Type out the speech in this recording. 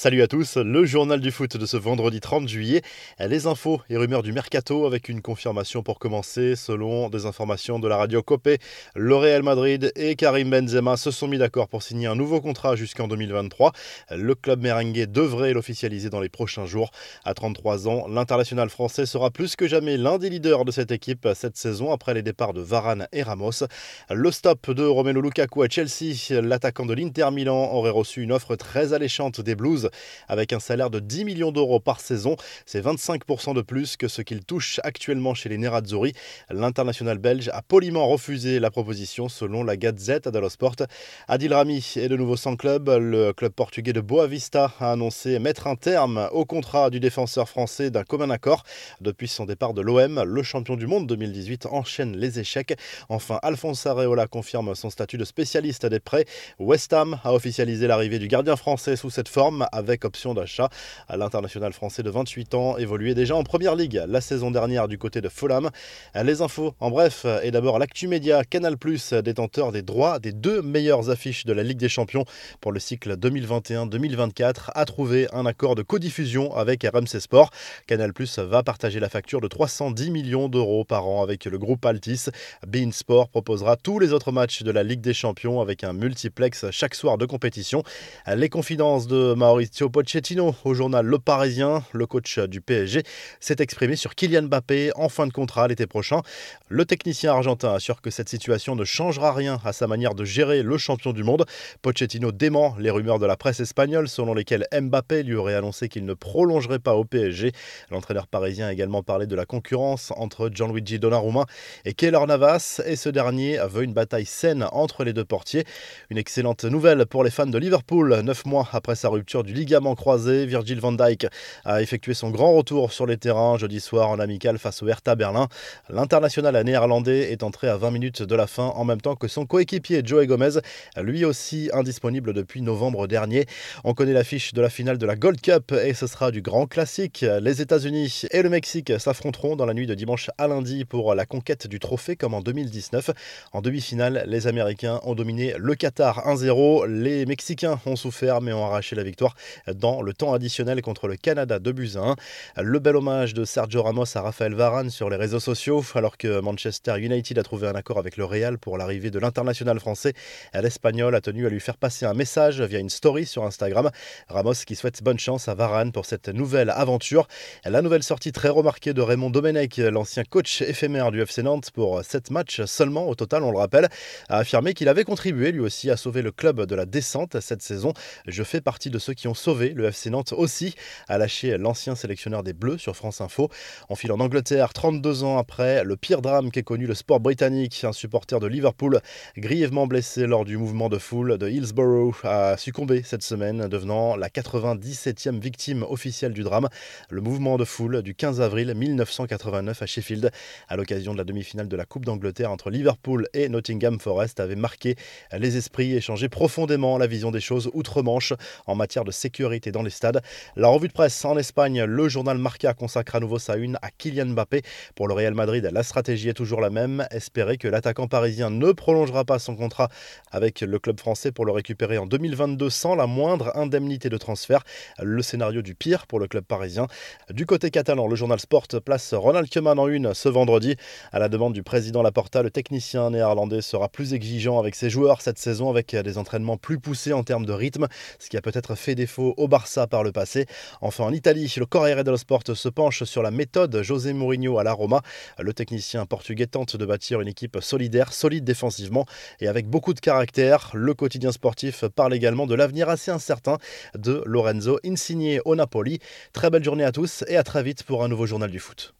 Salut à tous, le journal du foot de ce vendredi 30 juillet. Les infos et rumeurs du mercato avec une confirmation pour commencer. Selon des informations de la radio Copé, le Real Madrid et Karim Benzema se sont mis d'accord pour signer un nouveau contrat jusqu'en 2023. Le club merengue devrait l'officialiser dans les prochains jours. À 33 ans, l'international français sera plus que jamais l'un des leaders de cette équipe cette saison après les départs de Varane et Ramos. Le stop de Romelu Lukaku à Chelsea, l'attaquant de l'Inter Milan aurait reçu une offre très alléchante des Blues avec un salaire de 10 millions d'euros par saison. C'est 25% de plus que ce qu'il touche actuellement chez les Nerazzurri. L'international belge a poliment refusé la proposition selon la Gazette dello Sport. Adil Rami est de nouveau sans club. Le club portugais de Boavista a annoncé mettre un terme au contrat du défenseur français d'un commun accord. Depuis son départ de l'OM, le champion du monde 2018 enchaîne les échecs. Enfin, Alphonse Areola confirme son statut de spécialiste des prêts. West Ham a officialisé l'arrivée du gardien français sous cette forme avec option d'achat. À l'international français de 28 ans évoluait déjà en première ligue la saison dernière du côté de Fulham. Les infos en bref et d'abord l'actu média Canal+, détenteur des droits des deux meilleures affiches de la Ligue des Champions pour le cycle 2021-2024 a trouvé un accord de codiffusion avec RMC Sport. Canal+ va partager la facture de 310 millions d'euros par an avec le groupe Altis. Bein Sport proposera tous les autres matchs de la Ligue des Champions avec un multiplex chaque soir de compétition. Les confidences de Maurice Maurizio Pochettino au journal Le Parisien, le coach du PSG, s'est exprimé sur Kylian Mbappé en fin de contrat l'été prochain. Le technicien argentin assure que cette situation ne changera rien à sa manière de gérer le champion du monde. Pochettino dément les rumeurs de la presse espagnole selon lesquelles Mbappé lui aurait annoncé qu'il ne prolongerait pas au PSG. L'entraîneur parisien a également parlé de la concurrence entre Gianluigi Donnarumma et Keylor Navas et ce dernier veut une bataille saine entre les deux portiers. Une excellente nouvelle pour les fans de Liverpool, neuf mois après sa rupture du ligament croisé, Virgil van Dijk a effectué son grand retour sur les terrains jeudi soir en amical face au Hertha Berlin. L'international néerlandais est entré à 20 minutes de la fin en même temps que son coéquipier Joey Gomez, lui aussi indisponible depuis novembre dernier. On connaît l'affiche de la finale de la Gold Cup et ce sera du grand classique. Les États-Unis et le Mexique s'affronteront dans la nuit de dimanche à lundi pour la conquête du trophée comme en 2019. En demi-finale, les Américains ont dominé le Qatar 1-0. Les Mexicains ont souffert mais ont arraché la victoire dans le temps additionnel contre le Canada de 1. Le bel hommage de Sergio Ramos à Raphaël Varane sur les réseaux sociaux, alors que Manchester United a trouvé un accord avec le Real pour l'arrivée de l'international français. L'Espagnol a tenu à lui faire passer un message via une story sur Instagram. Ramos qui souhaite bonne chance à Varane pour cette nouvelle aventure. La nouvelle sortie très remarquée de Raymond Domenech, l'ancien coach éphémère du FC Nantes pour 7 matchs seulement au total, on le rappelle, a affirmé qu'il avait contribué lui aussi à sauver le club de la descente cette saison. Je fais partie de ceux qui ont sauvé le FC Nantes aussi, a lâché l'ancien sélectionneur des Bleus sur France Info. On file en Angleterre 32 ans après le pire drame qu'ait connu le sport britannique. Un supporter de Liverpool, grièvement blessé lors du mouvement de foule de Hillsborough, a succombé cette semaine, devenant la 97e victime officielle du drame. Le mouvement de foule du 15 avril 1989 à Sheffield, à l'occasion de la demi-finale de la Coupe d'Angleterre entre Liverpool et Nottingham Forest, avait marqué les esprits et changé profondément la vision des choses outre-Manche en matière de sécurité dans les stades. La revue de presse en Espagne, le journal Marca consacre à nouveau sa une à Kylian Mbappé. Pour le Real Madrid, la stratégie est toujours la même, espérer que l'attaquant parisien ne prolongera pas son contrat avec le club français pour le récupérer en 2022 sans la moindre indemnité de transfert. Le scénario du pire pour le club parisien. Du côté catalan, le journal Sport place Ronald Koeman en une ce vendredi. À la demande du président Laporta, le technicien néerlandais sera plus exigeant avec ses joueurs cette saison avec des entraînements plus poussés en termes de rythme, ce qui a peut-être fait au Barça par le passé. Enfin, en Italie, le Corriere dello Sport se penche sur la méthode José Mourinho à la Roma. Le technicien portugais tente de bâtir une équipe solidaire, solide défensivement et avec beaucoup de caractère. Le quotidien sportif parle également de l'avenir assez incertain de Lorenzo Insigne au Napoli. Très belle journée à tous et à très vite pour un nouveau journal du foot.